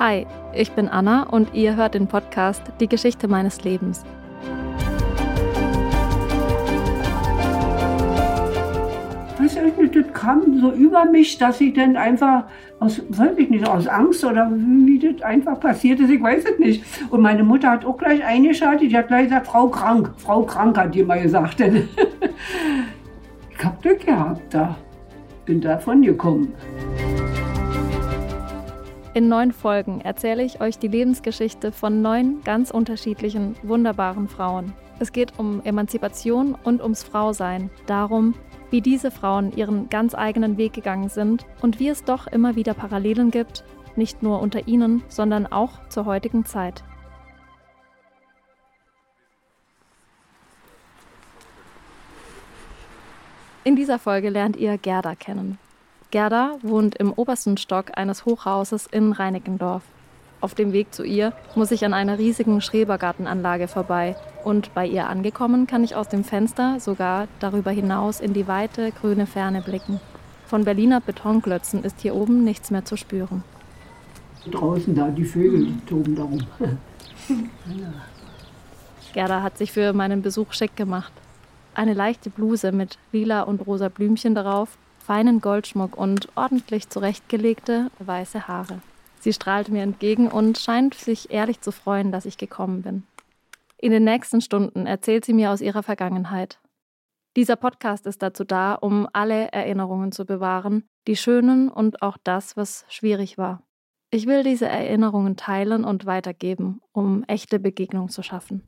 Hi, ich bin Anna und ihr hört den Podcast Die Geschichte meines Lebens. Weiß ich das kam so über mich, dass ich dann einfach aus, weiß ich nicht, aus Angst oder wie das einfach passiert ist, ich weiß es nicht. Und meine Mutter hat auch gleich eingeschaltet, die hat gleich gesagt, Frau krank, Frau krank hat die mal gesagt. ich hab Glück gehabt da, bin davon gekommen. In neun Folgen erzähle ich euch die Lebensgeschichte von neun ganz unterschiedlichen, wunderbaren Frauen. Es geht um Emanzipation und ums Frausein, darum, wie diese Frauen ihren ganz eigenen Weg gegangen sind und wie es doch immer wieder Parallelen gibt, nicht nur unter ihnen, sondern auch zur heutigen Zeit. In dieser Folge lernt ihr Gerda kennen. Gerda wohnt im obersten Stock eines Hochhauses in Reinickendorf. Auf dem Weg zu ihr muss ich an einer riesigen Schrebergartenanlage vorbei und bei ihr angekommen kann ich aus dem Fenster sogar darüber hinaus in die weite grüne Ferne blicken. Von Berliner Betonklötzen ist hier oben nichts mehr zu spüren. Draußen da, die Vögel die toben darum. Gerda hat sich für meinen Besuch schick gemacht. Eine leichte Bluse mit lila und rosa Blümchen darauf feinen Goldschmuck und ordentlich zurechtgelegte weiße Haare. Sie strahlt mir entgegen und scheint sich ehrlich zu freuen, dass ich gekommen bin. In den nächsten Stunden erzählt sie mir aus ihrer Vergangenheit. Dieser Podcast ist dazu da, um alle Erinnerungen zu bewahren, die schönen und auch das, was schwierig war. Ich will diese Erinnerungen teilen und weitergeben, um echte Begegnung zu schaffen.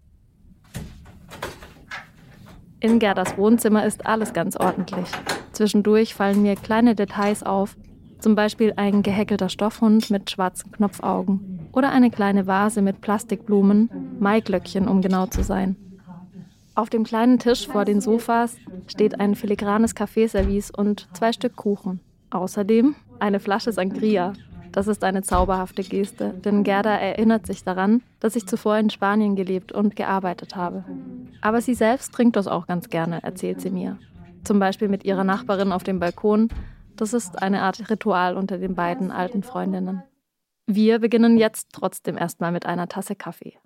In Gerdas Wohnzimmer ist alles ganz ordentlich. Zwischendurch fallen mir kleine Details auf, zum Beispiel ein gehäkelter Stoffhund mit schwarzen Knopfaugen oder eine kleine Vase mit Plastikblumen, Maiglöckchen, um genau zu sein. Auf dem kleinen Tisch vor den Sofas steht ein filigranes Kaffeeservice und zwei Stück Kuchen. Außerdem eine Flasche Sangria. Das ist eine zauberhafte Geste, denn Gerda erinnert sich daran, dass ich zuvor in Spanien gelebt und gearbeitet habe. Aber sie selbst trinkt das auch ganz gerne, erzählt sie mir zum Beispiel mit ihrer Nachbarin auf dem Balkon. Das ist eine Art Ritual unter den beiden alten Freundinnen. Wir beginnen jetzt trotzdem erstmal mit einer Tasse Kaffee.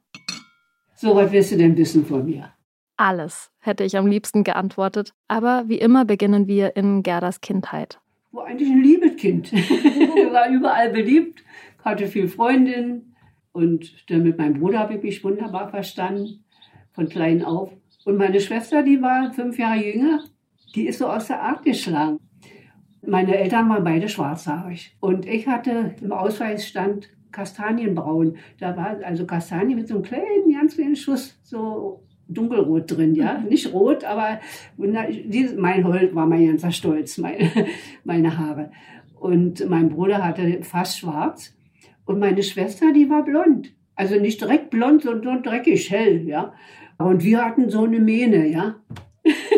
So, was willst du denn wissen von mir? Alles, hätte ich am liebsten geantwortet. Aber wie immer beginnen wir in Gerdas Kindheit. War eigentlich ein liebes Kind. war überall beliebt, hatte viel Freundinnen. Und dann mit meinem Bruder habe ich mich wunderbar verstanden, von klein auf. Und meine Schwester, die war fünf Jahre jünger, die ist so aus der Art geschlagen. Meine Eltern waren beide schwarzhaarig. Und ich hatte im Ausweis stand Kastanienbraun. Da war also Kastanien mit so einem kleinen, ganz kleinen Schuss so dunkelrot drin, ja. Mhm. Nicht rot, aber mein Holt war mein ganzer Stolz, meine, meine Haare. Und mein Bruder hatte fast schwarz. Und meine Schwester, die war blond. Also nicht direkt blond, sondern dreckig hell, ja. Und wir hatten so eine Mähne, ja.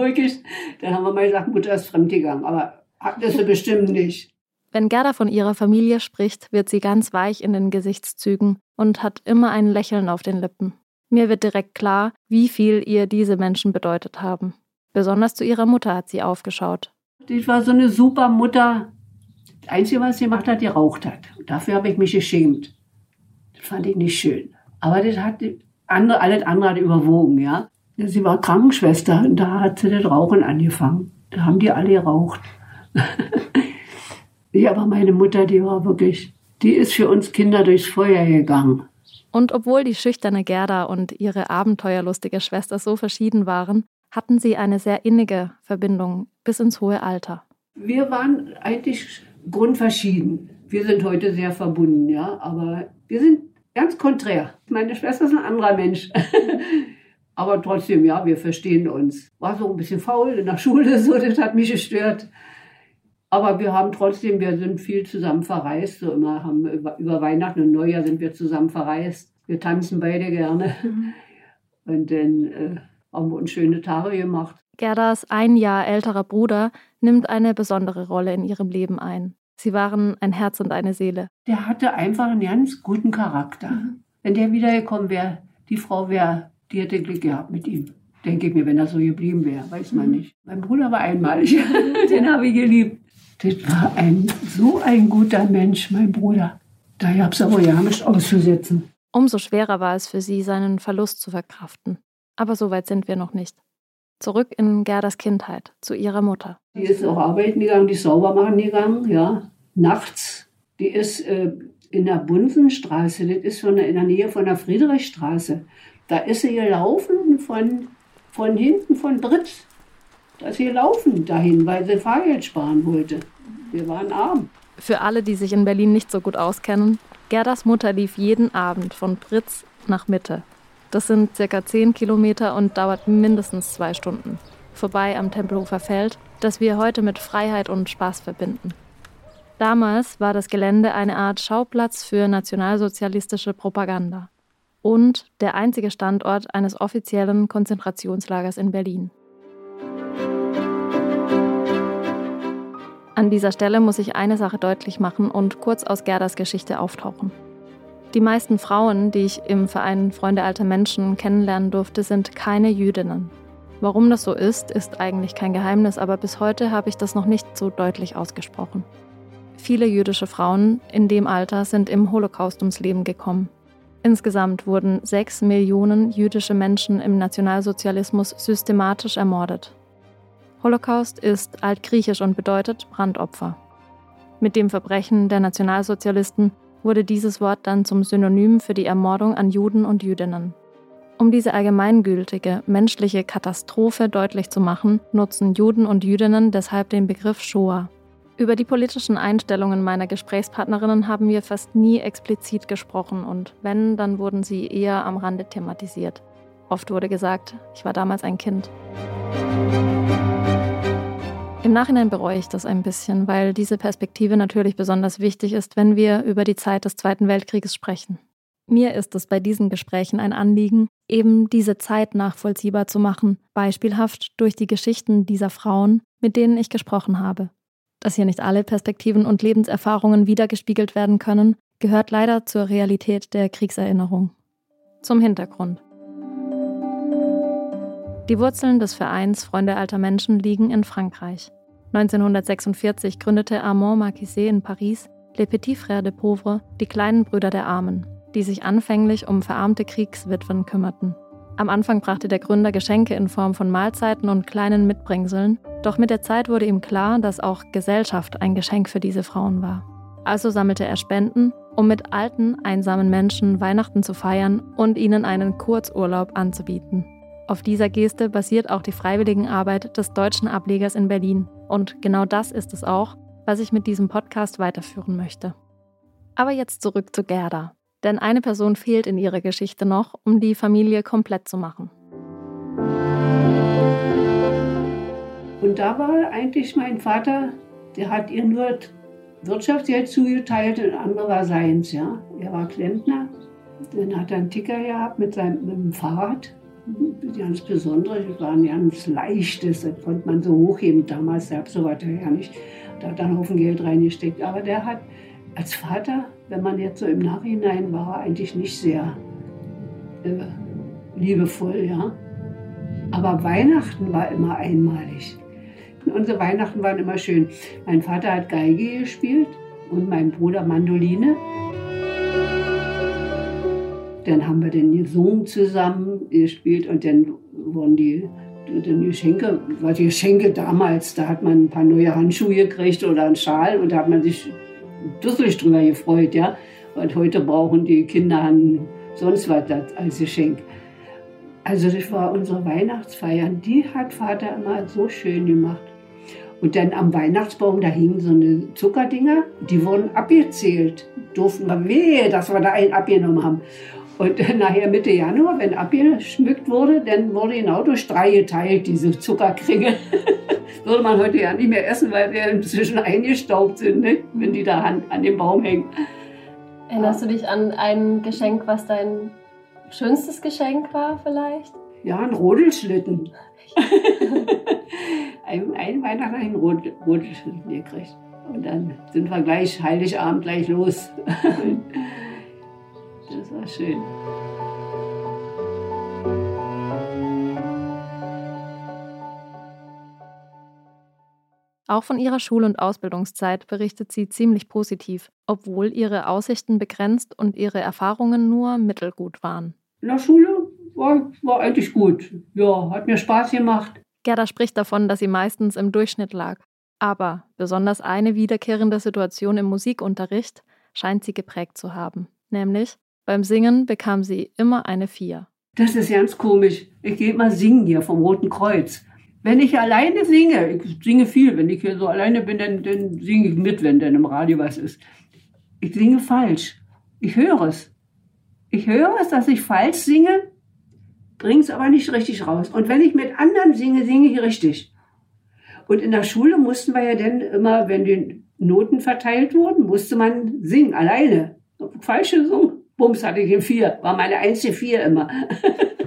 wirklich. Dann haben wir mal gesagt, Mutter ist fremdgegangen. Aber das ist bestimmt nicht. Wenn Gerda von ihrer Familie spricht, wird sie ganz weich in den Gesichtszügen und hat immer ein Lächeln auf den Lippen. Mir wird direkt klar, wie viel ihr diese Menschen bedeutet haben. Besonders zu ihrer Mutter hat sie aufgeschaut. Die war so eine super Mutter. Das Einzige, was sie gemacht hat, die raucht hat. Dafür habe ich mich geschämt. Das fand ich nicht schön. Aber das hat andere, alles andere hat überwogen, ja. Sie war Krankenschwester und da hat sie das Rauchen angefangen. Da haben die alle geraucht. ja, aber meine Mutter, die war wirklich, die ist für uns Kinder durchs Feuer gegangen. Und obwohl die schüchterne Gerda und ihre abenteuerlustige Schwester so verschieden waren, hatten sie eine sehr innige Verbindung bis ins hohe Alter. Wir waren eigentlich grundverschieden. Wir sind heute sehr verbunden, ja, aber wir sind ganz konträr. Meine Schwester ist ein anderer Mensch. Aber trotzdem, ja, wir verstehen uns. War so ein bisschen faul in der Schule, so, das hat mich gestört. Aber wir haben trotzdem, wir sind viel zusammen verreist. So immer haben über, über Weihnachten und Neujahr sind wir zusammen verreist. Wir tanzen beide gerne. Mhm. Und dann äh, haben wir uns schöne Tage gemacht. Gerdas ein Jahr älterer Bruder nimmt eine besondere Rolle in ihrem Leben ein. Sie waren ein Herz und eine Seele. Der hatte einfach einen ganz guten Charakter. Mhm. Wenn der wiedergekommen wäre, die Frau wäre die hätte Glück gehabt mit ihm. Denke ich mir, wenn er so geblieben wäre, weiß man mhm. nicht. Mein Bruder war einmalig, den habe ich geliebt. Das war ein, so ein guter Mensch, mein Bruder. Da gab es aber ja nicht auszusetzen. Umso schwerer war es für sie, seinen Verlust zu verkraften. Aber so weit sind wir noch nicht. Zurück in Gerdas Kindheit, zu ihrer Mutter. Die ist auch arbeiten gegangen, die ist sauber machen gegangen, ja. Nachts. Die ist äh, in der Bunsenstraße, das ist von, in der Nähe von der Friedrichstraße. Da ist sie gelaufen von, von hinten von Britz. Da ist sie gelaufen dahin, weil sie Fahrgeld sparen wollte. Wir waren arm. Für alle, die sich in Berlin nicht so gut auskennen, Gerdas Mutter lief jeden Abend von Britz nach Mitte. Das sind circa 10 Kilometer und dauert mindestens zwei Stunden. Vorbei am Tempelhofer Feld, das wir heute mit Freiheit und Spaß verbinden. Damals war das Gelände eine Art Schauplatz für nationalsozialistische Propaganda und der einzige Standort eines offiziellen Konzentrationslagers in Berlin. An dieser Stelle muss ich eine Sache deutlich machen und kurz aus Gerdas Geschichte auftauchen. Die meisten Frauen, die ich im Verein Freunde alter Menschen kennenlernen durfte, sind keine Jüdinnen. Warum das so ist, ist eigentlich kein Geheimnis, aber bis heute habe ich das noch nicht so deutlich ausgesprochen. Viele jüdische Frauen in dem Alter sind im Holocaust ums Leben gekommen. Insgesamt wurden sechs Millionen jüdische Menschen im Nationalsozialismus systematisch ermordet. Holocaust ist altgriechisch und bedeutet Brandopfer. Mit dem Verbrechen der Nationalsozialisten wurde dieses Wort dann zum Synonym für die Ermordung an Juden und Jüdinnen. Um diese allgemeingültige menschliche Katastrophe deutlich zu machen, nutzen Juden und Jüdinnen deshalb den Begriff Shoah. Über die politischen Einstellungen meiner Gesprächspartnerinnen haben wir fast nie explizit gesprochen und wenn, dann wurden sie eher am Rande thematisiert. Oft wurde gesagt, ich war damals ein Kind. Im Nachhinein bereue ich das ein bisschen, weil diese Perspektive natürlich besonders wichtig ist, wenn wir über die Zeit des Zweiten Weltkrieges sprechen. Mir ist es bei diesen Gesprächen ein Anliegen, eben diese Zeit nachvollziehbar zu machen, beispielhaft durch die Geschichten dieser Frauen, mit denen ich gesprochen habe. Dass hier nicht alle Perspektiven und Lebenserfahrungen wiedergespiegelt werden können, gehört leider zur Realität der Kriegserinnerung. Zum Hintergrund. Die Wurzeln des Vereins Freunde alter Menschen liegen in Frankreich. 1946 gründete Armand Marquisset in Paris Les Petits Frères de Pauvres, die kleinen Brüder der Armen, die sich anfänglich um verarmte Kriegswitwen kümmerten. Am Anfang brachte der Gründer Geschenke in Form von Mahlzeiten und kleinen Mitbringseln, doch mit der Zeit wurde ihm klar, dass auch Gesellschaft ein Geschenk für diese Frauen war. Also sammelte er Spenden, um mit alten, einsamen Menschen Weihnachten zu feiern und ihnen einen Kurzurlaub anzubieten. Auf dieser Geste basiert auch die Freiwilligenarbeit des deutschen Ablegers in Berlin. Und genau das ist es auch, was ich mit diesem Podcast weiterführen möchte. Aber jetzt zurück zu Gerda. Denn eine Person fehlt in ihrer Geschichte noch, um die Familie komplett zu machen. Und da war eigentlich mein Vater, der hat ihr nur Wirtschaftsgeld zugeteilt und andere war seins. Ja. Er war Klempner. Dann hat er einen Ticker gehabt mit seinem mit dem Fahrrad ganz besondere, die waren ganz leichtes, das konnte man so hochheben. Damals gab es so weiter ja nicht. Da hat er einen Haufen Geld reingesteckt. Aber der hat als Vater, wenn man jetzt so im Nachhinein war, eigentlich nicht sehr äh, liebevoll, ja. Aber Weihnachten war immer einmalig. unsere Weihnachten waren immer schön. Mein Vater hat Geige gespielt und mein Bruder Mandoline. Dann haben wir den gesungen zusammen gespielt und dann wurden die, die Geschenke, war die Geschenke damals, da hat man ein paar neue Handschuhe gekriegt oder einen Schal und da hat man sich dusselig drüber gefreut, ja. Und heute brauchen die Kinder sonst was als Geschenk. Also das war unsere Weihnachtsfeier. Die hat Vater immer so schön gemacht. Und dann am Weihnachtsbaum, da hingen so eine Zuckerdinger, die wurden abgezählt. Durften wir wehe, dass wir da einen abgenommen haben. Und nachher Mitte Januar, wenn abgeschmückt wurde, dann wurde genau durch drei geteilt, diese Zuckerkringel. Würde man heute ja nicht mehr essen, weil sie inzwischen eingestaubt sind, ne? wenn die da an, an dem Baum hängen. Erinnerst du dich an ein Geschenk, was dein schönstes Geschenk war vielleicht? Ja, ein Rodelschlitten. ein, ein Weihnachten einen Rodelschlitten gekriegt. Und dann sind wir gleich Heiligabend gleich los. Das war schön. Auch von ihrer Schul- und Ausbildungszeit berichtet sie ziemlich positiv, obwohl ihre Aussichten begrenzt und ihre Erfahrungen nur mittelgut waren. In der Schule war, war eigentlich gut. Ja, hat mir Spaß gemacht. Gerda spricht davon, dass sie meistens im Durchschnitt lag. Aber besonders eine wiederkehrende Situation im Musikunterricht scheint sie geprägt zu haben. Nämlich, beim Singen bekam sie immer eine Vier. Das ist ganz komisch. Ich gehe mal singen hier vom Roten Kreuz. Wenn ich alleine singe, ich singe viel, wenn ich hier so alleine bin, dann, dann singe ich mit, wenn dann im Radio was ist. Ich singe falsch. Ich höre es. Ich höre es, dass ich falsch singe, bringe es aber nicht richtig raus. Und wenn ich mit anderen singe, singe ich richtig. Und in der Schule mussten wir ja dann immer, wenn die Noten verteilt wurden, musste man singen, alleine. Falsch gesungen. Bums hatte ich eine Vier. War meine einzige Vier immer.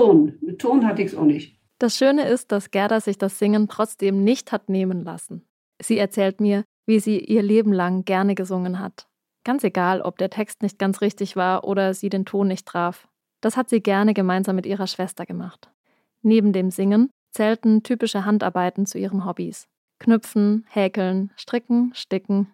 Ton. Mit Ton hatte ich es auch nicht. Das Schöne ist, dass Gerda sich das Singen trotzdem nicht hat nehmen lassen. Sie erzählt mir, wie sie ihr Leben lang gerne gesungen hat. Ganz egal, ob der Text nicht ganz richtig war oder sie den Ton nicht traf. Das hat sie gerne gemeinsam mit ihrer Schwester gemacht. Neben dem Singen zählten typische Handarbeiten zu ihren Hobbys. Knüpfen, häkeln, stricken, sticken.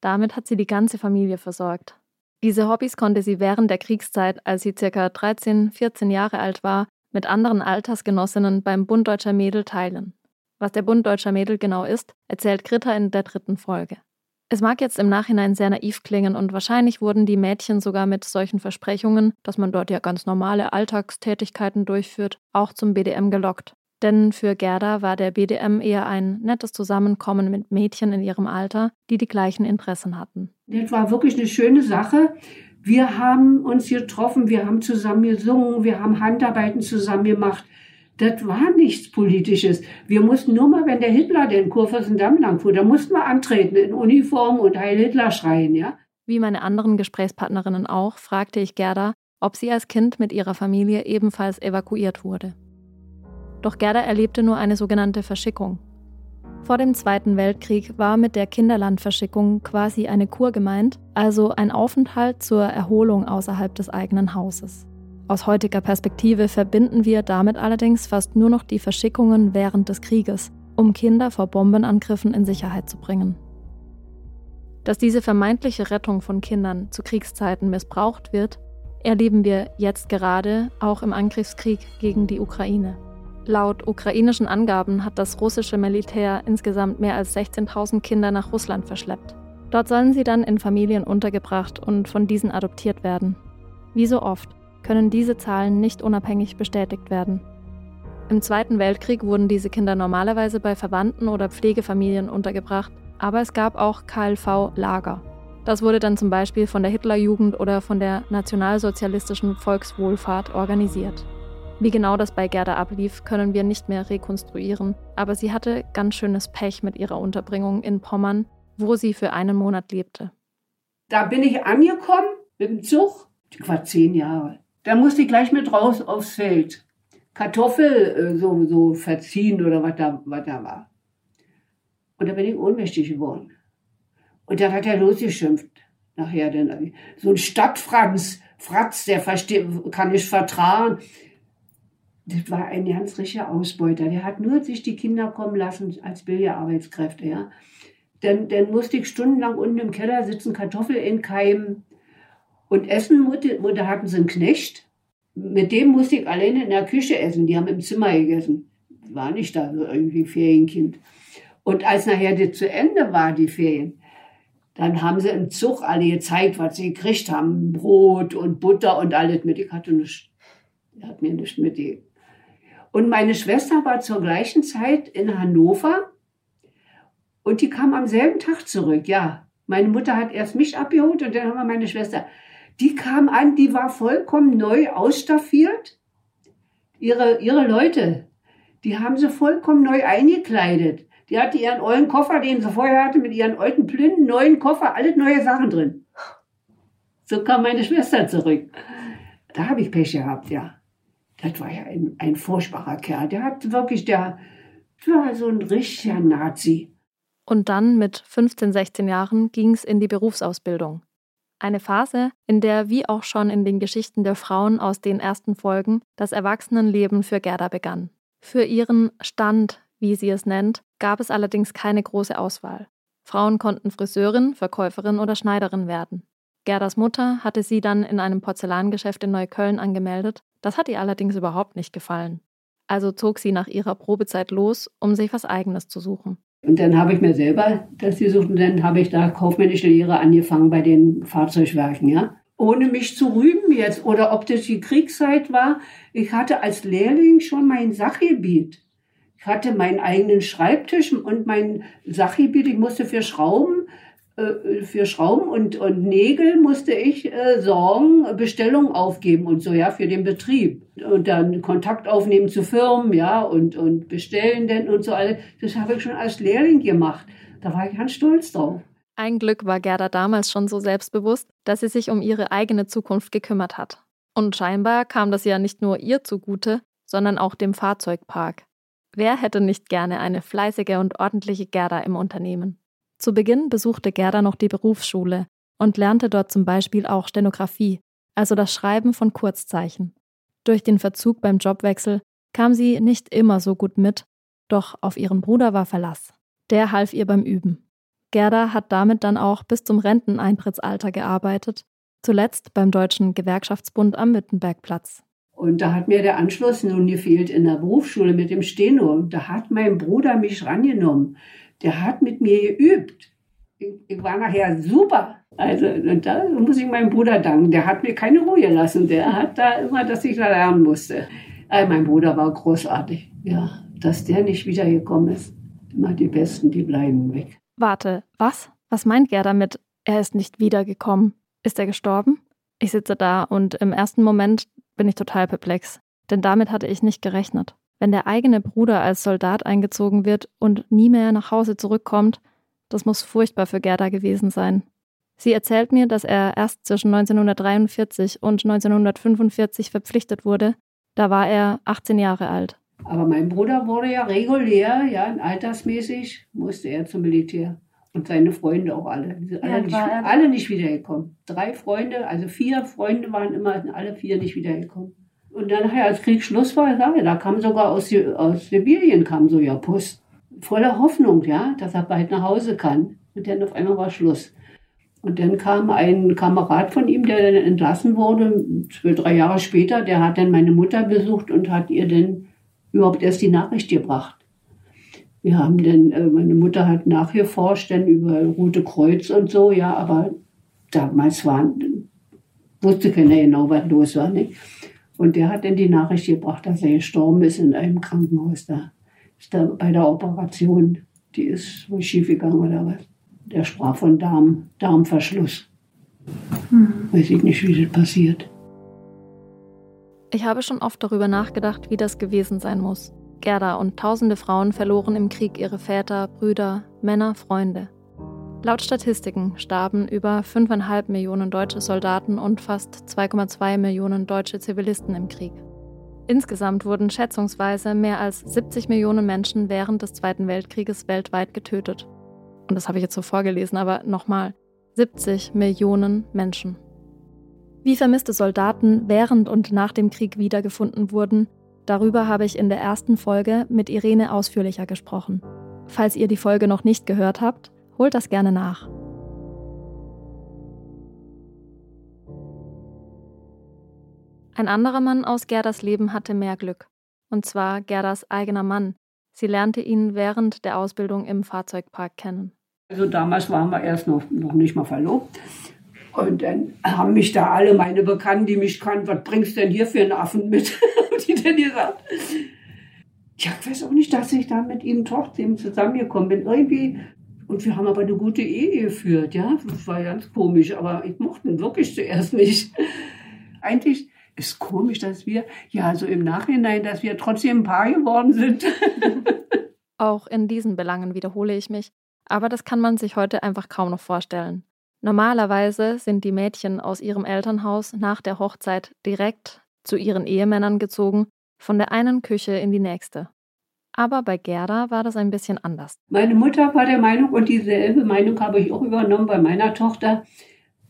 Damit hat sie die ganze Familie versorgt. Diese Hobbys konnte sie während der Kriegszeit, als sie circa 13, 14 Jahre alt war, mit anderen Altersgenossinnen beim Bund Deutscher Mädel teilen. Was der Bund Deutscher Mädel genau ist, erzählt Greta in der dritten Folge. Es mag jetzt im Nachhinein sehr naiv klingen und wahrscheinlich wurden die Mädchen sogar mit solchen Versprechungen, dass man dort ja ganz normale Alltagstätigkeiten durchführt, auch zum BDM gelockt. Denn für Gerda war der BDM eher ein nettes Zusammenkommen mit Mädchen in ihrem Alter, die die gleichen Interessen hatten. Das war wirklich eine schöne Sache. Wir haben uns getroffen, wir haben zusammen gesungen, wir haben Handarbeiten zusammen gemacht. Das war nichts Politisches. Wir mussten nur mal, wenn der Hitler den Kurfürstendamm lang fuhr, da mussten wir antreten in Uniform und Heil Hitler schreien, ja. Wie meine anderen Gesprächspartnerinnen auch, fragte ich Gerda, ob sie als Kind mit ihrer Familie ebenfalls evakuiert wurde. Doch Gerda erlebte nur eine sogenannte Verschickung. Vor dem Zweiten Weltkrieg war mit der Kinderlandverschickung quasi eine Kur gemeint, also ein Aufenthalt zur Erholung außerhalb des eigenen Hauses. Aus heutiger Perspektive verbinden wir damit allerdings fast nur noch die Verschickungen während des Krieges, um Kinder vor Bombenangriffen in Sicherheit zu bringen. Dass diese vermeintliche Rettung von Kindern zu Kriegszeiten missbraucht wird, erleben wir jetzt gerade auch im Angriffskrieg gegen die Ukraine. Laut ukrainischen Angaben hat das russische Militär insgesamt mehr als 16.000 Kinder nach Russland verschleppt. Dort sollen sie dann in Familien untergebracht und von diesen adoptiert werden. Wie so oft können diese Zahlen nicht unabhängig bestätigt werden. Im Zweiten Weltkrieg wurden diese Kinder normalerweise bei Verwandten oder Pflegefamilien untergebracht, aber es gab auch KLV-Lager. Das wurde dann zum Beispiel von der Hitlerjugend oder von der nationalsozialistischen Volkswohlfahrt organisiert. Wie genau das bei Gerda ablief, können wir nicht mehr rekonstruieren, aber sie hatte ganz schönes Pech mit ihrer Unterbringung in Pommern, wo sie für einen Monat lebte. Da bin ich angekommen mit dem Zug. Ich war zehn Jahre. Da musste ich gleich mit raus aufs Feld. Kartoffel äh, so, so verziehen oder was da, was da war. Und da bin ich ohnmächtig geworden. Und dann hat er losgeschimpft. Nachher dann so ein Stadtfranz, Fratz, der versteht, kann ich vertragen das war ein ganz richtiger Ausbeuter. Der hat nur sich die Kinder kommen lassen als Billigarbeitskräfte. Ja. Dann, dann musste ich stundenlang unten im Keller sitzen, Kartoffeln einkeimen und essen. Mutter hatten sie einen Knecht. Mit dem musste ich alleine in der Küche essen. Die haben im Zimmer gegessen. War nicht da so irgendwie Ferienkind. Und als nachher das zu Ende war, die Ferien, dann haben sie im Zug alle gezeigt, was sie gekriegt haben. Brot und Butter und alles mit. Ich hatte nichts. Er hat mir nichts mitgegeben. Und meine Schwester war zur gleichen Zeit in Hannover und die kam am selben Tag zurück. Ja, meine Mutter hat erst mich abgeholt und dann haben wir meine Schwester. Die kam an, die war vollkommen neu ausstaffiert. Ihre, ihre Leute, die haben sie vollkommen neu eingekleidet. Die hatte ihren ollen Koffer, den sie vorher hatte, mit ihren alten Plünden, neuen Koffer, alle neue Sachen drin. So kam meine Schwester zurück. Da habe ich Pech gehabt, ja das war ja ein, ein furchtbarer Kerl. Der hat wirklich, der war so ein richtiger Nazi. Und dann mit 15, 16 Jahren ging es in die Berufsausbildung. Eine Phase, in der, wie auch schon in den Geschichten der Frauen aus den ersten Folgen, das Erwachsenenleben für Gerda begann. Für ihren Stand, wie sie es nennt, gab es allerdings keine große Auswahl. Frauen konnten Friseurin, Verkäuferin oder Schneiderin werden. Gerdas Mutter hatte sie dann in einem Porzellangeschäft in Neukölln angemeldet, das hat ihr allerdings überhaupt nicht gefallen. Also zog sie nach ihrer Probezeit los, um sich was Eigenes zu suchen. Und dann habe ich mir selber das gesucht und dann habe ich da kaufmännische Lehre angefangen bei den Fahrzeugwerken, ja. Ohne mich zu rühmen jetzt oder ob das die Kriegszeit war. Ich hatte als Lehrling schon mein Sachgebiet. Ich hatte meinen eigenen Schreibtisch und mein Sachgebiet. Ich musste für Schrauben für Schrauben und, und Nägel musste ich äh, sorgen, Bestellungen aufgeben und so, ja, für den Betrieb. Und dann Kontakt aufnehmen zu Firmen, ja, und, und bestellen denn und so alles. Das habe ich schon als Lehrling gemacht. Da war ich ganz stolz drauf. Ein Glück war Gerda damals schon so selbstbewusst, dass sie sich um ihre eigene Zukunft gekümmert hat. Und scheinbar kam das ja nicht nur ihr zugute, sondern auch dem Fahrzeugpark. Wer hätte nicht gerne eine fleißige und ordentliche Gerda im Unternehmen? Zu Beginn besuchte Gerda noch die Berufsschule und lernte dort zum Beispiel auch Stenografie, also das Schreiben von Kurzzeichen. Durch den Verzug beim Jobwechsel kam sie nicht immer so gut mit, doch auf ihren Bruder war Verlass. Der half ihr beim Üben. Gerda hat damit dann auch bis zum Renteneintrittsalter gearbeitet, zuletzt beim Deutschen Gewerkschaftsbund am Wittenbergplatz. Und da hat mir der Anschluss nun gefehlt in der Berufsschule mit dem Steno. Da hat mein Bruder mich rangenommen der hat mit mir geübt. Ich, ich war nachher super. Also da muss ich meinem Bruder danken. Der hat mir keine Ruhe gelassen. Der hat da immer, dass ich da lernen musste. Also mein Bruder war großartig. Ja, dass der nicht wiedergekommen ist. Immer die Besten, die bleiben weg. Warte, was? Was meint Gerda damit? Er ist nicht wiedergekommen. Ist er gestorben? Ich sitze da und im ersten Moment bin ich total perplex. Denn damit hatte ich nicht gerechnet. Wenn der eigene Bruder als Soldat eingezogen wird und nie mehr nach Hause zurückkommt, das muss furchtbar für Gerda gewesen sein. Sie erzählt mir, dass er erst zwischen 1943 und 1945 verpflichtet wurde. Da war er 18 Jahre alt. Aber mein Bruder wurde ja regulär, ja, altersmäßig musste er zum Militär. Und seine Freunde auch alle. Alle, nicht, alle nicht wiedergekommen. Drei Freunde, also vier Freunde waren immer, alle vier nicht wiedergekommen. Und dann als Krieg Schluss war, da kam sogar aus, aus Sibirien kam so ja Post. Voller Hoffnung, ja, dass er bald nach Hause kann. Und dann auf einmal war Schluss. Und dann kam ein Kamerad von ihm, der dann entlassen wurde, zwei, drei Jahre später, der hat dann meine Mutter besucht und hat ihr dann überhaupt erst die Nachricht gebracht. Wir haben dann, äh, meine Mutter hat nachgeforscht dann über Rote Kreuz und so, ja, aber damals waren, wusste keiner genau, was los war, nicht? Und der hat dann die Nachricht gebracht, dass er gestorben ist in einem Krankenhaus da. Ist da bei der Operation. Die ist wohl schiefgegangen oder was. Der sprach von Darm, Darmverschluss. Hm. Weiß ich nicht, wie das passiert. Ich habe schon oft darüber nachgedacht, wie das gewesen sein muss. Gerda und tausende Frauen verloren im Krieg ihre Väter, Brüder, Männer, Freunde. Laut Statistiken starben über 5,5 Millionen deutsche Soldaten und fast 2,2 Millionen deutsche Zivilisten im Krieg. Insgesamt wurden schätzungsweise mehr als 70 Millionen Menschen während des Zweiten Weltkrieges weltweit getötet. Und das habe ich jetzt so vorgelesen, aber nochmal, 70 Millionen Menschen. Wie vermisste Soldaten während und nach dem Krieg wiedergefunden wurden, darüber habe ich in der ersten Folge mit Irene ausführlicher gesprochen. Falls ihr die Folge noch nicht gehört habt, Holt das gerne nach. Ein anderer Mann aus Gerdas Leben hatte mehr Glück. Und zwar Gerdas eigener Mann. Sie lernte ihn während der Ausbildung im Fahrzeugpark kennen. Also damals waren wir erst noch, noch nicht mal verlobt. Und dann haben mich da alle meine Bekannten, die mich kannten, was bringst du denn hier für einen Affen mit? die dann gesagt, ja, ich weiß auch nicht, dass ich da mit ihm trotzdem zusammengekommen bin. Irgendwie und wir haben aber eine gute Ehe geführt, ja. Das war ganz komisch, aber ich mochte ihn wirklich zuerst nicht. Eigentlich ist komisch, dass wir, ja, so im Nachhinein, dass wir trotzdem ein Paar geworden sind. Auch in diesen Belangen wiederhole ich mich, aber das kann man sich heute einfach kaum noch vorstellen. Normalerweise sind die Mädchen aus ihrem Elternhaus nach der Hochzeit direkt zu ihren Ehemännern gezogen, von der einen Küche in die nächste. Aber bei Gerda war das ein bisschen anders. Meine Mutter war der Meinung, und dieselbe Meinung habe ich auch übernommen bei meiner Tochter,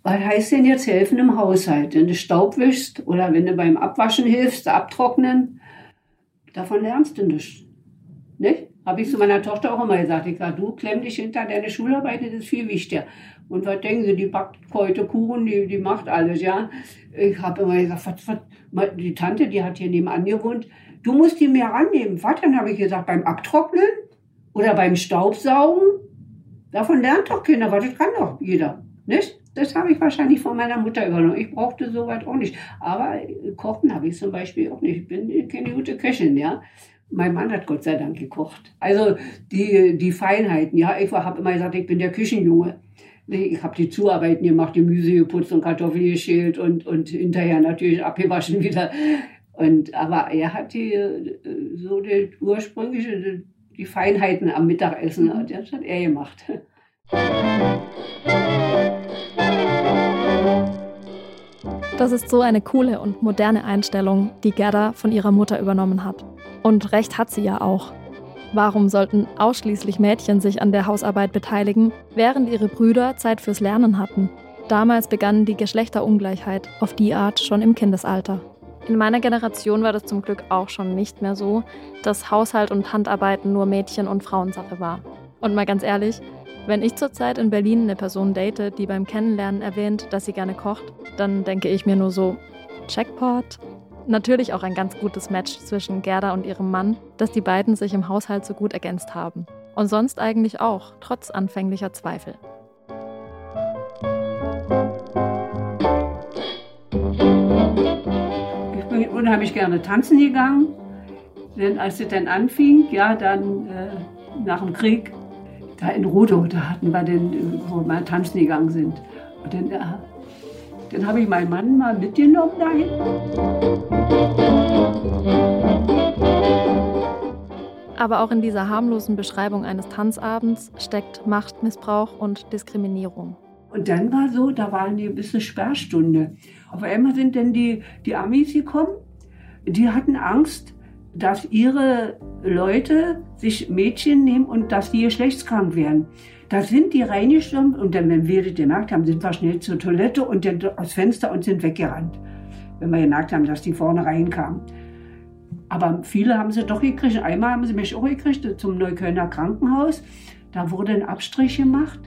was heißt denn jetzt helfen im Haushalt? Wenn du Staub wischst oder wenn du beim Abwaschen hilfst, abtrocknen, davon lernst du nichts. Nicht? Habe ich zu meiner Tochter auch immer gesagt. Ich sage, du klemm dich hinter deine Schularbeit, das ist viel wichtiger. Und was denken Sie, die backt heute Kuchen, die, die macht alles, ja. Ich habe immer gesagt, was, was, die Tante, die hat hier nebenan gewohnt, du musst die mehr annehmen. Was, dann habe ich gesagt, beim Abtrocknen oder beim Staubsaugen. Davon lernt doch Kinder, was das kann doch jeder, nicht? Das habe ich wahrscheinlich von meiner Mutter übernommen. Ich brauchte soweit auch nicht. Aber kochen habe ich zum Beispiel auch nicht. Ich bin keine gute Köchin, ja. Mein Mann hat Gott sei Dank gekocht. Also die, die Feinheiten, ja. Ich habe immer gesagt, ich bin der Küchenjunge. Ich habe die Zuarbeiten gemacht, Gemüse geputzt und Kartoffeln geschält und, und hinterher natürlich abgewaschen wieder. Und, aber er hat die, so die ursprüngliche, die Feinheiten am Mittagessen, das hat er gemacht. Das ist so eine coole und moderne Einstellung, die Gerda von ihrer Mutter übernommen hat. Und recht hat sie ja auch. Warum sollten ausschließlich Mädchen sich an der Hausarbeit beteiligen, während ihre Brüder Zeit fürs Lernen hatten? Damals begann die Geschlechterungleichheit auf die Art schon im Kindesalter. In meiner Generation war das zum Glück auch schon nicht mehr so, dass Haushalt und Handarbeiten nur Mädchen- und Frauensache war. Und mal ganz ehrlich, wenn ich zurzeit in Berlin eine Person date, die beim Kennenlernen erwähnt, dass sie gerne kocht, dann denke ich mir nur so, Checkpot, Natürlich auch ein ganz gutes Match zwischen Gerda und ihrem Mann, dass die beiden sich im Haushalt so gut ergänzt haben. Und sonst eigentlich auch, trotz anfänglicher Zweifel. Unheimlich gerne tanzen gegangen. Denn als es dann anfing, ja, dann äh, nach dem Krieg, da in Rudow, da hatten wir den, wo wir tanzen gegangen sind. Und dann, äh, dann habe ich meinen Mann mal mitgenommen dahin. Aber auch in dieser harmlosen Beschreibung eines Tanzabends steckt Machtmissbrauch und Diskriminierung. Und dann war so, da war eine gewisse Sperrstunde. Auf einmal sind dann die, die Amis gekommen, die hatten Angst, dass ihre Leute sich Mädchen nehmen und dass die geschlechtskrank werden. Da sind die reingestürmt und dann, wenn wir das gemerkt haben, sind wir schnell zur Toilette und dann aus Fenster und sind weggerannt. Wenn wir gemerkt haben, dass die vorne reinkamen. Aber viele haben sie doch gekriegt. Einmal haben sie mich auch gekriegt zum Neuköllner Krankenhaus. Da wurde ein Abstrich gemacht,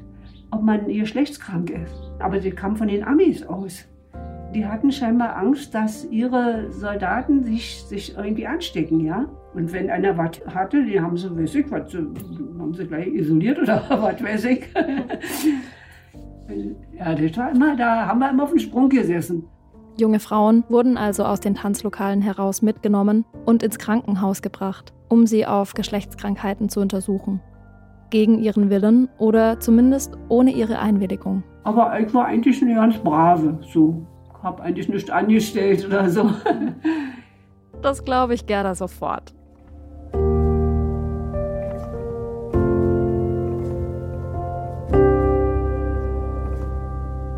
ob man geschlechtskrank ist. Aber sie kam von den Amis aus. Die hatten scheinbar Angst, dass ihre Soldaten sich, sich irgendwie anstecken, ja. Und wenn einer was hatte, die haben sie, weiß ich, was, haben sie gleich isoliert oder was weiß ich. ja, das war immer, da haben wir immer auf dem Sprung gesessen. Junge Frauen wurden also aus den Tanzlokalen heraus mitgenommen und ins Krankenhaus gebracht, um sie auf Geschlechtskrankheiten zu untersuchen. Gegen ihren Willen oder zumindest ohne ihre Einwilligung. Aber ich war eigentlich eine ganz brave, so. Hab eigentlich nichts angestellt oder so. Das glaube ich Gerda sofort.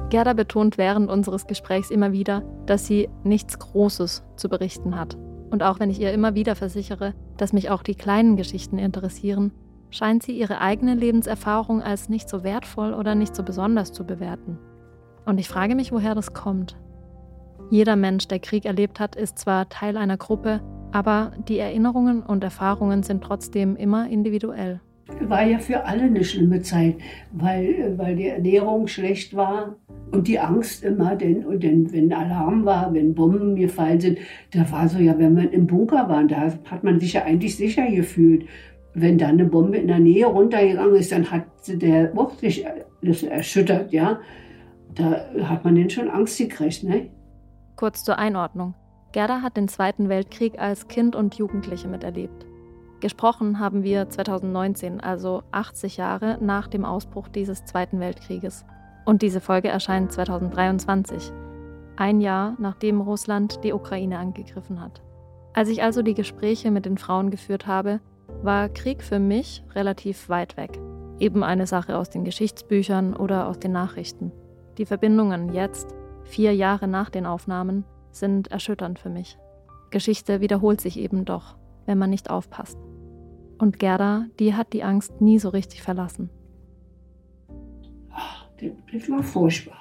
Gerda betont während unseres Gesprächs immer wieder, dass sie nichts Großes zu berichten hat. Und auch wenn ich ihr immer wieder versichere, dass mich auch die kleinen Geschichten interessieren, scheint sie ihre eigene Lebenserfahrung als nicht so wertvoll oder nicht so besonders zu bewerten. Und ich frage mich, woher das kommt. Jeder Mensch, der Krieg erlebt hat, ist zwar Teil einer Gruppe, aber die Erinnerungen und Erfahrungen sind trotzdem immer individuell. War ja für alle eine schlimme Zeit, weil, weil die Ernährung schlecht war und die Angst immer, denn, und denn, wenn Alarm war, wenn Bomben gefallen sind, da war so, ja, wenn man im Bunker war, da hat man sich ja eigentlich sicher gefühlt. Wenn da eine Bombe in der Nähe runtergegangen ist, dann hat der auch sich das erschüttert, ja. Da hat man denn schon Angst gekriegt, ne? Kurz zur Einordnung. Gerda hat den Zweiten Weltkrieg als Kind und Jugendliche miterlebt. Gesprochen haben wir 2019, also 80 Jahre nach dem Ausbruch dieses Zweiten Weltkrieges. Und diese Folge erscheint 2023, ein Jahr nachdem Russland die Ukraine angegriffen hat. Als ich also die Gespräche mit den Frauen geführt habe, war Krieg für mich relativ weit weg. Eben eine Sache aus den Geschichtsbüchern oder aus den Nachrichten. Die Verbindungen jetzt, vier Jahre nach den Aufnahmen, sind erschütternd für mich. Geschichte wiederholt sich eben doch, wenn man nicht aufpasst. Und Gerda, die hat die Angst nie so richtig verlassen das war furchtbar.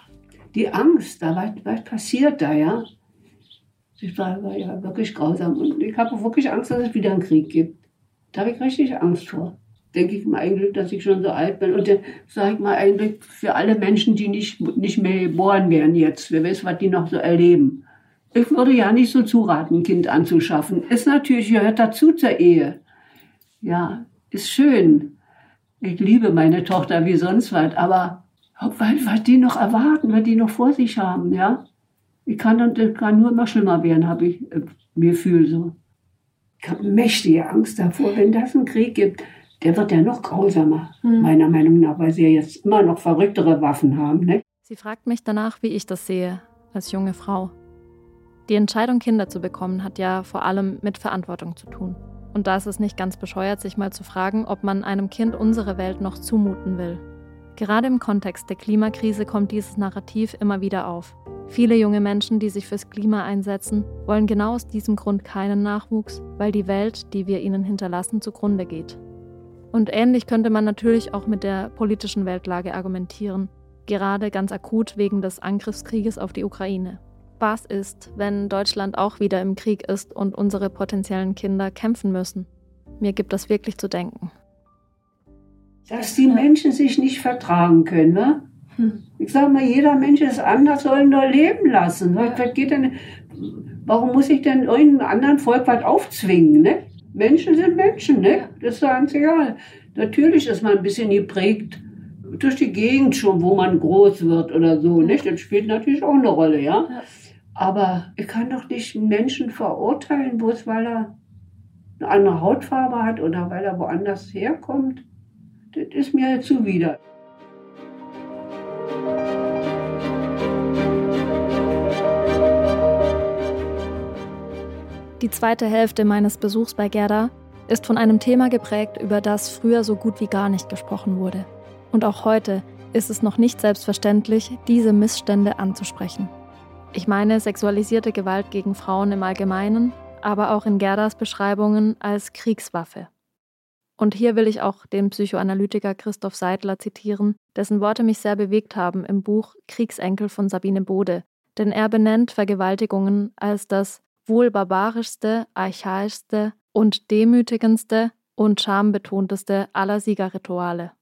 Die Angst, da was, was passiert da, ja. Das war, war ja wirklich grausam. Und ich habe wirklich Angst, dass es wieder einen Krieg gibt. Da habe ich richtig Angst vor. Denke ich ein Glück, dass ich schon so alt bin. Und dann sage ich mal ein Glück für alle Menschen, die nicht, nicht mehr geboren werden jetzt. Wer weiß, was die noch so erleben. Ich würde ja nicht so zuraten, ein Kind anzuschaffen. Ist natürlich, gehört dazu zur Ehe. Ja, ist schön. Ich liebe meine Tochter wie sonst was, aber was, die noch erwarten, was die noch vor sich haben, ja. Ich kann, das kann nur immer schlimmer werden, habe ich äh, mir fühl so. Ich habe mächtige Angst davor, wenn das einen Krieg gibt, der wird ja noch grausamer, hm. meiner Meinung nach, weil sie ja jetzt immer noch verrücktere Waffen haben. Ne? Sie fragt mich danach, wie ich das sehe, als junge Frau. Die Entscheidung, Kinder zu bekommen, hat ja vor allem mit Verantwortung zu tun. Und da ist es nicht ganz bescheuert, sich mal zu fragen, ob man einem Kind unsere Welt noch zumuten will. Gerade im Kontext der Klimakrise kommt dieses Narrativ immer wieder auf. Viele junge Menschen, die sich fürs Klima einsetzen, wollen genau aus diesem Grund keinen Nachwuchs, weil die Welt, die wir ihnen hinterlassen, zugrunde geht. Und ähnlich könnte man natürlich auch mit der politischen Weltlage argumentieren, gerade ganz akut wegen des Angriffskrieges auf die Ukraine. Was ist, wenn Deutschland auch wieder im Krieg ist und unsere potenziellen Kinder kämpfen müssen? Mir gibt das wirklich zu denken. Dass die Menschen sich nicht vertragen können, ne? Ich sage mal, jeder Mensch ist anders, soll nur leben lassen. Was, was geht denn, warum muss ich denn irgendeinem anderen Volk was aufzwingen? Ne? Menschen sind Menschen, ne? das ist ganz egal. Natürlich ist man ein bisschen geprägt durch die Gegend schon, wo man groß wird oder so. Nicht? Das spielt natürlich auch eine Rolle, ja. Aber ich kann doch nicht einen Menschen verurteilen, bloß weil er eine andere Hautfarbe hat oder weil er woanders herkommt. Das ist mir zuwider. Die zweite Hälfte meines Besuchs bei Gerda ist von einem Thema geprägt, über das früher so gut wie gar nicht gesprochen wurde. Und auch heute ist es noch nicht selbstverständlich, diese Missstände anzusprechen. Ich meine sexualisierte Gewalt gegen Frauen im Allgemeinen, aber auch in Gerdas Beschreibungen als Kriegswaffe. Und hier will ich auch den Psychoanalytiker Christoph Seidler zitieren, dessen Worte mich sehr bewegt haben im Buch Kriegsenkel von Sabine Bode, denn er benennt Vergewaltigungen als das wohl barbarischste, archaischste und demütigendste und schambetonteste aller Siegerrituale.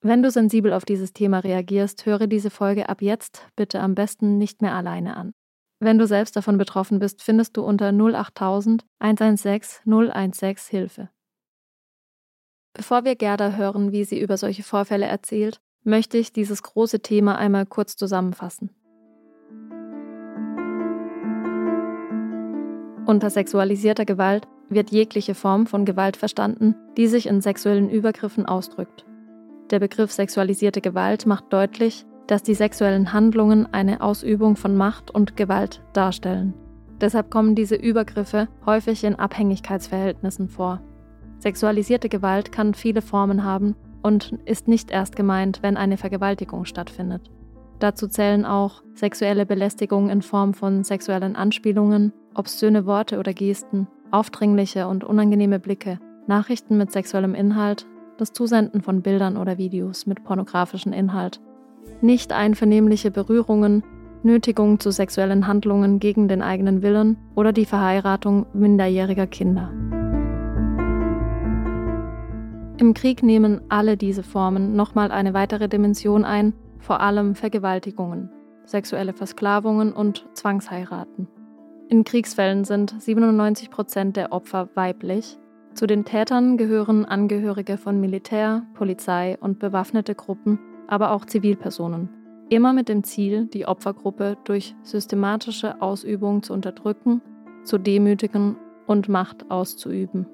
Wenn du sensibel auf dieses Thema reagierst, höre diese Folge ab jetzt bitte am besten nicht mehr alleine an. Wenn du selbst davon betroffen bist, findest du unter 08000 116 016 Hilfe. Bevor wir Gerda hören, wie sie über solche Vorfälle erzählt, möchte ich dieses große Thema einmal kurz zusammenfassen. Unter sexualisierter Gewalt wird jegliche Form von Gewalt verstanden, die sich in sexuellen Übergriffen ausdrückt. Der Begriff sexualisierte Gewalt macht deutlich, dass die sexuellen Handlungen eine Ausübung von Macht und Gewalt darstellen. Deshalb kommen diese Übergriffe häufig in Abhängigkeitsverhältnissen vor. Sexualisierte Gewalt kann viele Formen haben und ist nicht erst gemeint, wenn eine Vergewaltigung stattfindet. Dazu zählen auch sexuelle Belästigung in Form von sexuellen Anspielungen, obszöne Worte oder Gesten, aufdringliche und unangenehme Blicke, Nachrichten mit sexuellem Inhalt, das Zusenden von Bildern oder Videos mit pornografischem Inhalt, nicht einvernehmliche Berührungen, Nötigung zu sexuellen Handlungen gegen den eigenen Willen oder die Verheiratung minderjähriger Kinder. Im Krieg nehmen alle diese Formen nochmal eine weitere Dimension ein, vor allem Vergewaltigungen, sexuelle Versklavungen und Zwangsheiraten. In Kriegsfällen sind 97 Prozent der Opfer weiblich. Zu den Tätern gehören Angehörige von Militär, Polizei und bewaffnete Gruppen, aber auch Zivilpersonen. Immer mit dem Ziel, die Opfergruppe durch systematische Ausübung zu unterdrücken, zu demütigen und Macht auszuüben.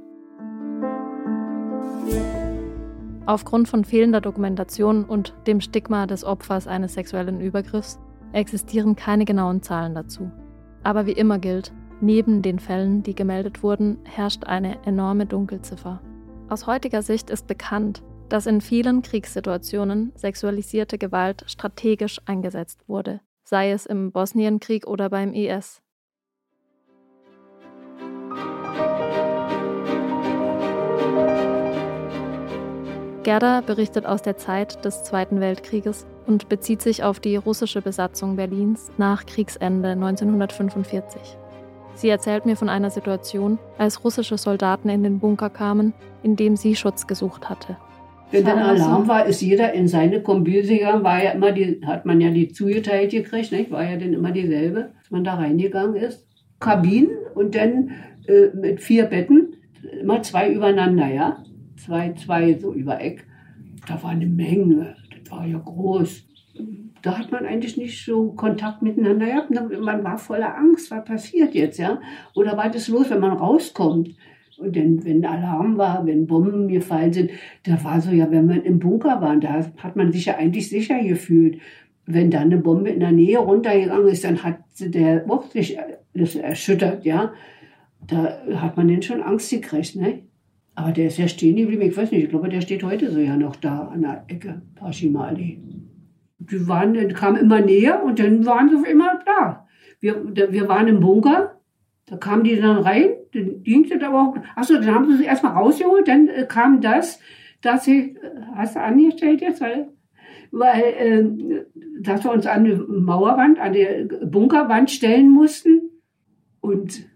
Aufgrund von fehlender Dokumentation und dem Stigma des Opfers eines sexuellen Übergriffs existieren keine genauen Zahlen dazu. Aber wie immer gilt, neben den Fällen, die gemeldet wurden, herrscht eine enorme Dunkelziffer. Aus heutiger Sicht ist bekannt, dass in vielen Kriegssituationen sexualisierte Gewalt strategisch eingesetzt wurde, sei es im Bosnienkrieg oder beim IS. Gerda berichtet aus der Zeit des Zweiten Weltkrieges und bezieht sich auf die russische Besatzung Berlins nach Kriegsende 1945. Sie erzählt mir von einer Situation, als russische Soldaten in den Bunker kamen, in dem sie Schutz gesucht hatte. Wenn dann Alarm war, ist jeder in seine Kombüse gegangen, war ja immer die, hat man ja die zugeteilt gekriegt, nicht? war ja dann immer dieselbe, dass man da reingegangen ist. Kabinen und dann äh, mit vier Betten, immer zwei übereinander, ja. Zwei, zwei so über Eck. Da war eine Menge, war ja groß. Da hat man eigentlich nicht so Kontakt miteinander gehabt. Man war voller Angst, was passiert jetzt, ja? Oder was ist los, wenn man rauskommt? Und dann, wenn Alarm war, wenn Bomben gefallen sind, da war so, ja, wenn man im Bunker war, da hat man sich ja eigentlich sicher gefühlt. Wenn da eine Bombe in der Nähe runtergegangen ist, dann hat der auch sich das erschüttert, ja. Da hat man dann schon Angst gekriegt, ne? Aber der ist ja stehen geblieben, ich weiß nicht, ich glaube, der steht heute so ja noch da an der Ecke, Pashima Allee. Die waren, die kamen immer näher und dann waren sie immer da. Wir, wir waren im Bunker, da kamen die dann rein dann ging das aber auch. Achso, dann haben sie sich erstmal rausgeholt, dann äh, kam das, dass sie, äh, hast du angestellt jetzt, weil, weil äh, dass wir uns an die Mauerwand, an die Bunkerwand stellen mussten. Und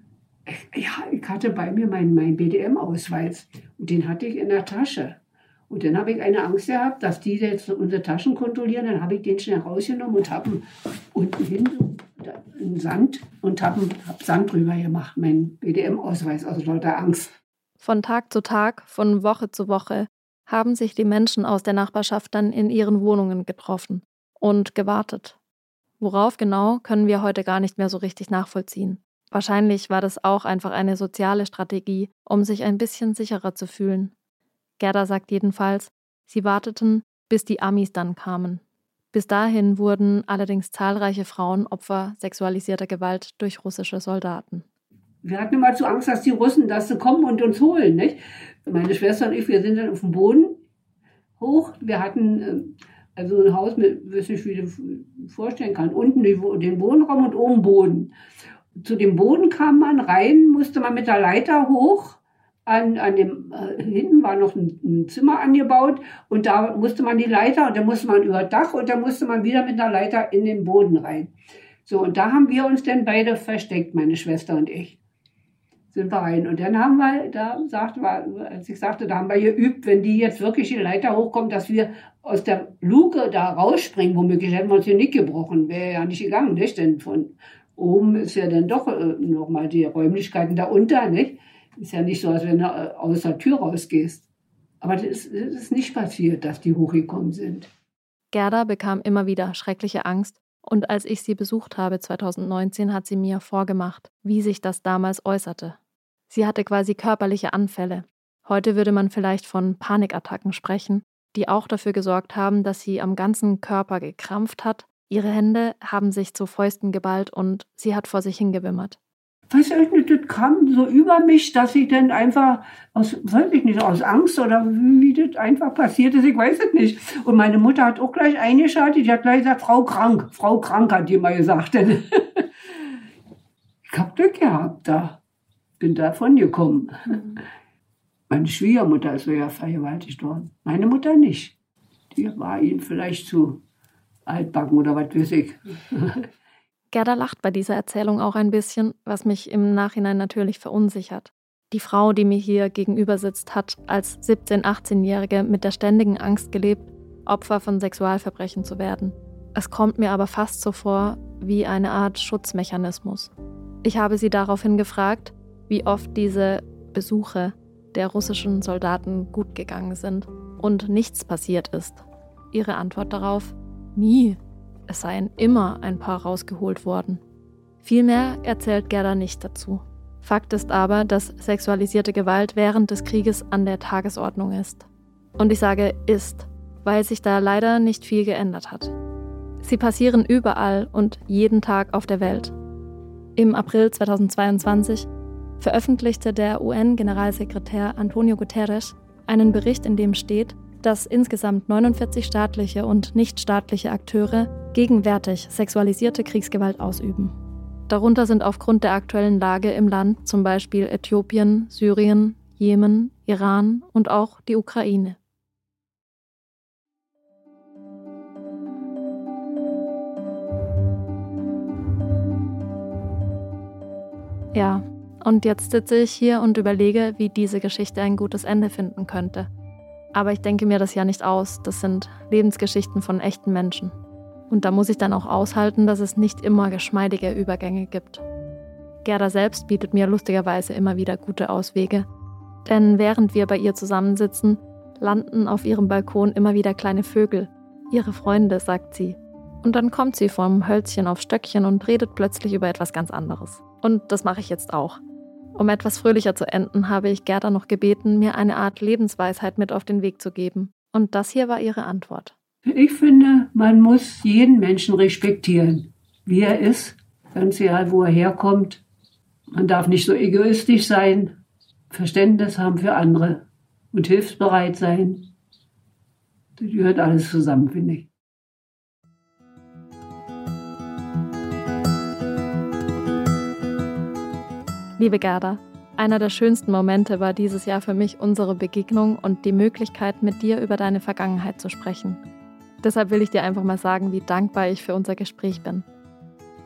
ja, ich hatte bei mir meinen mein BDM-Ausweis und den hatte ich in der Tasche. Und dann habe ich eine Angst gehabt, dass die jetzt unsere Taschen kontrollieren. Dann habe ich den schnell rausgenommen und habe unten hin in Sand und habe hab Sand drüber gemacht, mein BDM-Ausweis aus lauter Angst. Von Tag zu Tag, von Woche zu Woche haben sich die Menschen aus der Nachbarschaft dann in ihren Wohnungen getroffen und gewartet. Worauf genau, können wir heute gar nicht mehr so richtig nachvollziehen. Wahrscheinlich war das auch einfach eine soziale Strategie, um sich ein bisschen sicherer zu fühlen. Gerda sagt jedenfalls, sie warteten, bis die Amis dann kamen. Bis dahin wurden allerdings zahlreiche Frauen Opfer sexualisierter Gewalt durch russische Soldaten. Wir hatten immer zu Angst, dass die Russen das kommen und uns holen. Nicht? Meine Schwester und ich, wir sind dann auf dem Boden hoch. Wir hatten ähm, also ein Haus mit, weiß nicht, wie du vorstellen kann, unten den Wohnraum und oben Boden. Zu dem Boden kam man rein, musste man mit der Leiter hoch an, an dem, äh, hinten war noch ein, ein, Zimmer angebaut und da musste man die Leiter und da musste man über Dach und da musste man wieder mit einer Leiter in den Boden rein. So, und da haben wir uns dann beide versteckt, meine Schwester und ich. Sind wir rein. Und dann haben wir, da sagte als ich sagte, da haben wir geübt, wenn die jetzt wirklich die Leiter hochkommt, dass wir aus der Luke da rausspringen, womöglich hätten wir uns hier nicht gebrochen, wäre ja nicht gegangen, nicht? Denn von oben ist ja dann doch äh, nochmal die Räumlichkeiten da unter, nicht? Ist ja nicht so, als wenn du äh, aus der Tür rausgehst. Aber das ist, das ist nicht passiert, dass die hochgekommen sind. Gerda bekam immer wieder schreckliche Angst und als ich sie besucht habe 2019, hat sie mir vorgemacht, wie sich das damals äußerte. Sie hatte quasi körperliche Anfälle. Heute würde man vielleicht von Panikattacken sprechen, die auch dafür gesorgt haben, dass sie am ganzen Körper gekrampft hat. Ihre Hände haben sich zu Fäusten geballt und sie hat vor sich hingewimmert weiß ich nicht, das kam so über mich, dass ich dann einfach aus, weiß ich nicht, aus Angst oder wie das einfach passiert ist, ich weiß es nicht. Und meine Mutter hat auch gleich eingeschaltet, die hat gleich gesagt, Frau krank, Frau krank hat die mal gesagt. ich hab Glück gehabt da, bin davon gekommen. Meine Schwiegermutter ist ja vergewaltigt worden, meine Mutter nicht. Die war ihnen vielleicht zu altbacken oder was weiß ich. Gerda lacht bei dieser Erzählung auch ein bisschen, was mich im Nachhinein natürlich verunsichert. Die Frau, die mir hier gegenüber sitzt, hat als 17-, 18-Jährige mit der ständigen Angst gelebt, Opfer von Sexualverbrechen zu werden. Es kommt mir aber fast so vor wie eine Art Schutzmechanismus. Ich habe sie daraufhin gefragt, wie oft diese Besuche der russischen Soldaten gut gegangen sind und nichts passiert ist. Ihre Antwort darauf, nie es seien immer ein paar rausgeholt worden. Vielmehr erzählt Gerda nicht dazu. Fakt ist aber, dass sexualisierte Gewalt während des Krieges an der Tagesordnung ist. Und ich sage ist, weil sich da leider nicht viel geändert hat. Sie passieren überall und jeden Tag auf der Welt. Im April 2022 veröffentlichte der UN-Generalsekretär Antonio Guterres einen Bericht, in dem steht, dass insgesamt 49 staatliche und nichtstaatliche Akteure gegenwärtig sexualisierte Kriegsgewalt ausüben. Darunter sind aufgrund der aktuellen Lage im Land zum Beispiel Äthiopien, Syrien, Jemen, Iran und auch die Ukraine. Ja, und jetzt sitze ich hier und überlege, wie diese Geschichte ein gutes Ende finden könnte. Aber ich denke mir das ja nicht aus, das sind Lebensgeschichten von echten Menschen. Und da muss ich dann auch aushalten, dass es nicht immer geschmeidige Übergänge gibt. Gerda selbst bietet mir lustigerweise immer wieder gute Auswege. Denn während wir bei ihr zusammensitzen, landen auf ihrem Balkon immer wieder kleine Vögel. Ihre Freunde, sagt sie. Und dann kommt sie vom Hölzchen auf Stöckchen und redet plötzlich über etwas ganz anderes. Und das mache ich jetzt auch. Um etwas fröhlicher zu enden, habe ich Gerda noch gebeten, mir eine Art Lebensweisheit mit auf den Weg zu geben. Und das hier war ihre Antwort. Ich finde, man muss jeden Menschen respektieren, wie er ist, ganz egal, wo er herkommt. Man darf nicht so egoistisch sein, Verständnis haben für andere und hilfsbereit sein. Das gehört alles zusammen, finde ich. Liebe Gerda, einer der schönsten Momente war dieses Jahr für mich unsere Begegnung und die Möglichkeit, mit dir über deine Vergangenheit zu sprechen. Deshalb will ich dir einfach mal sagen, wie dankbar ich für unser Gespräch bin.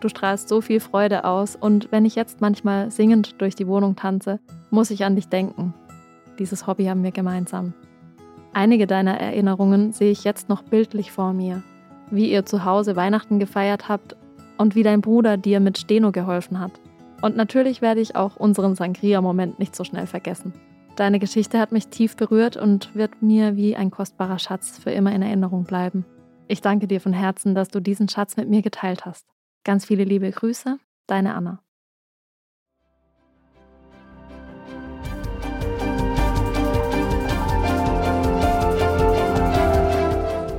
Du strahlst so viel Freude aus und wenn ich jetzt manchmal singend durch die Wohnung tanze, muss ich an dich denken. Dieses Hobby haben wir gemeinsam. Einige deiner Erinnerungen sehe ich jetzt noch bildlich vor mir. Wie ihr zu Hause Weihnachten gefeiert habt und wie dein Bruder dir mit Steno geholfen hat. Und natürlich werde ich auch unseren Sangria-Moment nicht so schnell vergessen. Deine Geschichte hat mich tief berührt und wird mir wie ein kostbarer Schatz für immer in Erinnerung bleiben. Ich danke dir von Herzen, dass du diesen Schatz mit mir geteilt hast. Ganz viele liebe Grüße, deine Anna.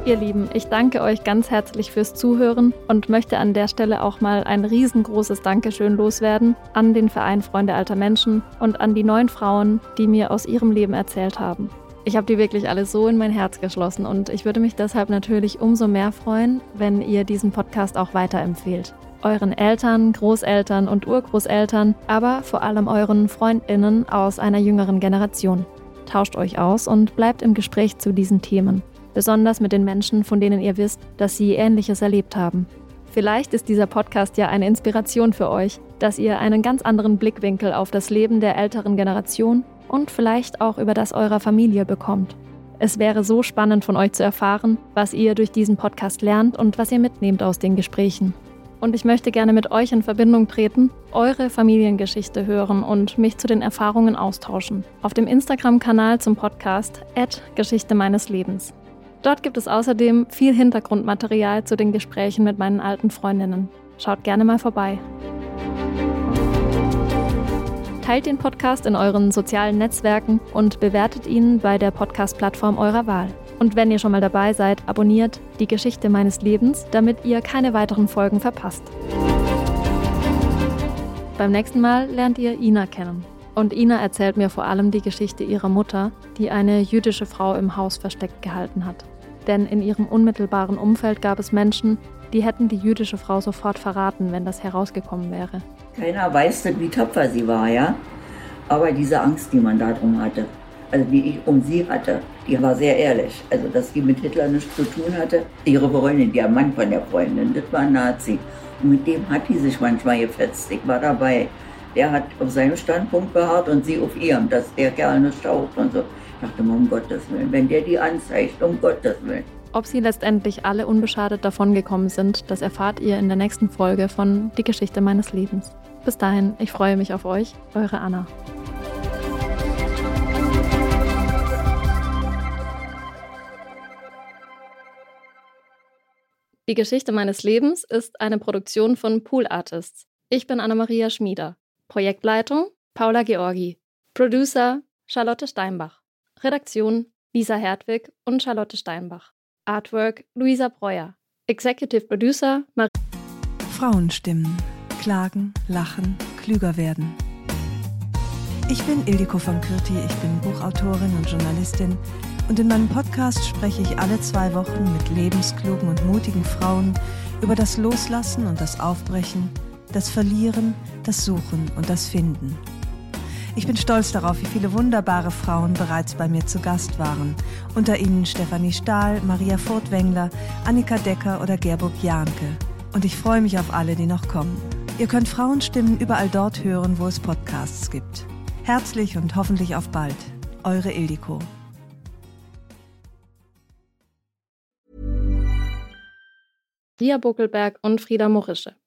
Ihr Lieben, ich danke euch ganz herzlich fürs Zuhören und möchte an der Stelle auch mal ein riesengroßes Dankeschön loswerden an den Verein Freunde alter Menschen und an die neun Frauen, die mir aus ihrem Leben erzählt haben. Ich habe die wirklich alle so in mein Herz geschlossen und ich würde mich deshalb natürlich umso mehr freuen, wenn ihr diesen Podcast auch weiterempfehlt. Euren Eltern, Großeltern und Urgroßeltern, aber vor allem euren Freundinnen aus einer jüngeren Generation. Tauscht euch aus und bleibt im Gespräch zu diesen Themen besonders mit den Menschen, von denen ihr wisst, dass sie Ähnliches erlebt haben. Vielleicht ist dieser Podcast ja eine Inspiration für euch, dass ihr einen ganz anderen Blickwinkel auf das Leben der älteren Generation und vielleicht auch über das eurer Familie bekommt. Es wäre so spannend von euch zu erfahren, was ihr durch diesen Podcast lernt und was ihr mitnehmt aus den Gesprächen. Und ich möchte gerne mit euch in Verbindung treten, eure Familiengeschichte hören und mich zu den Erfahrungen austauschen. Auf dem Instagram-Kanal zum Podcast Geschichte meines Lebens. Dort gibt es außerdem viel Hintergrundmaterial zu den Gesprächen mit meinen alten Freundinnen. Schaut gerne mal vorbei. Teilt den Podcast in euren sozialen Netzwerken und bewertet ihn bei der Podcast-Plattform eurer Wahl. Und wenn ihr schon mal dabei seid, abonniert die Geschichte meines Lebens, damit ihr keine weiteren Folgen verpasst. Beim nächsten Mal lernt ihr Ina kennen. Und Ina erzählt mir vor allem die Geschichte ihrer Mutter, die eine jüdische Frau im Haus versteckt gehalten hat. Denn in ihrem unmittelbaren Umfeld gab es Menschen, die hätten die jüdische Frau sofort verraten, wenn das herausgekommen wäre. Keiner weiß, wie tapfer sie war, ja. Aber diese Angst, die man darum hatte, also die ich um sie hatte, die war sehr ehrlich. Also, dass sie mit Hitler nichts zu tun hatte. Ihre Freundin, der Mann von der Freundin, das war ein Nazi. Und mit dem hat die sich manchmal gefetzt. Ich war dabei der hat auf seinem Standpunkt beharrt und sie auf ihrem, dass der Kerl nicht taucht und so. Ich dachte mal, um Gottes Willen, wenn der die anzeigt, um Gottes Willen. Ob sie letztendlich alle unbeschadet davongekommen sind, das erfahrt ihr in der nächsten Folge von Die Geschichte meines Lebens. Bis dahin, ich freue mich auf euch, eure Anna. Die Geschichte meines Lebens ist eine Produktion von Pool Artists. Ich bin Anna-Maria Schmieder. Projektleitung Paula Georgi. Producer Charlotte Steinbach. Redaktion Lisa Hertwig und Charlotte Steinbach. Artwork Luisa Breuer. Executive Producer Marie. Frauenstimmen. Klagen, lachen, klüger werden. Ich bin Ildiko von Kürti, ich bin Buchautorin und Journalistin und in meinem Podcast spreche ich alle zwei Wochen mit lebensklugen und mutigen Frauen über das Loslassen und das Aufbrechen das Verlieren, das Suchen und das Finden. Ich bin stolz darauf, wie viele wunderbare Frauen bereits bei mir zu Gast waren. Unter ihnen Stefanie Stahl, Maria Furtwängler, Annika Decker oder Gerburg Jahnke. Und ich freue mich auf alle, die noch kommen. Ihr könnt Frauenstimmen überall dort hören, wo es Podcasts gibt. Herzlich und hoffentlich auf bald. Eure Ildiko. Ria Buckelberg und Frieda Morische.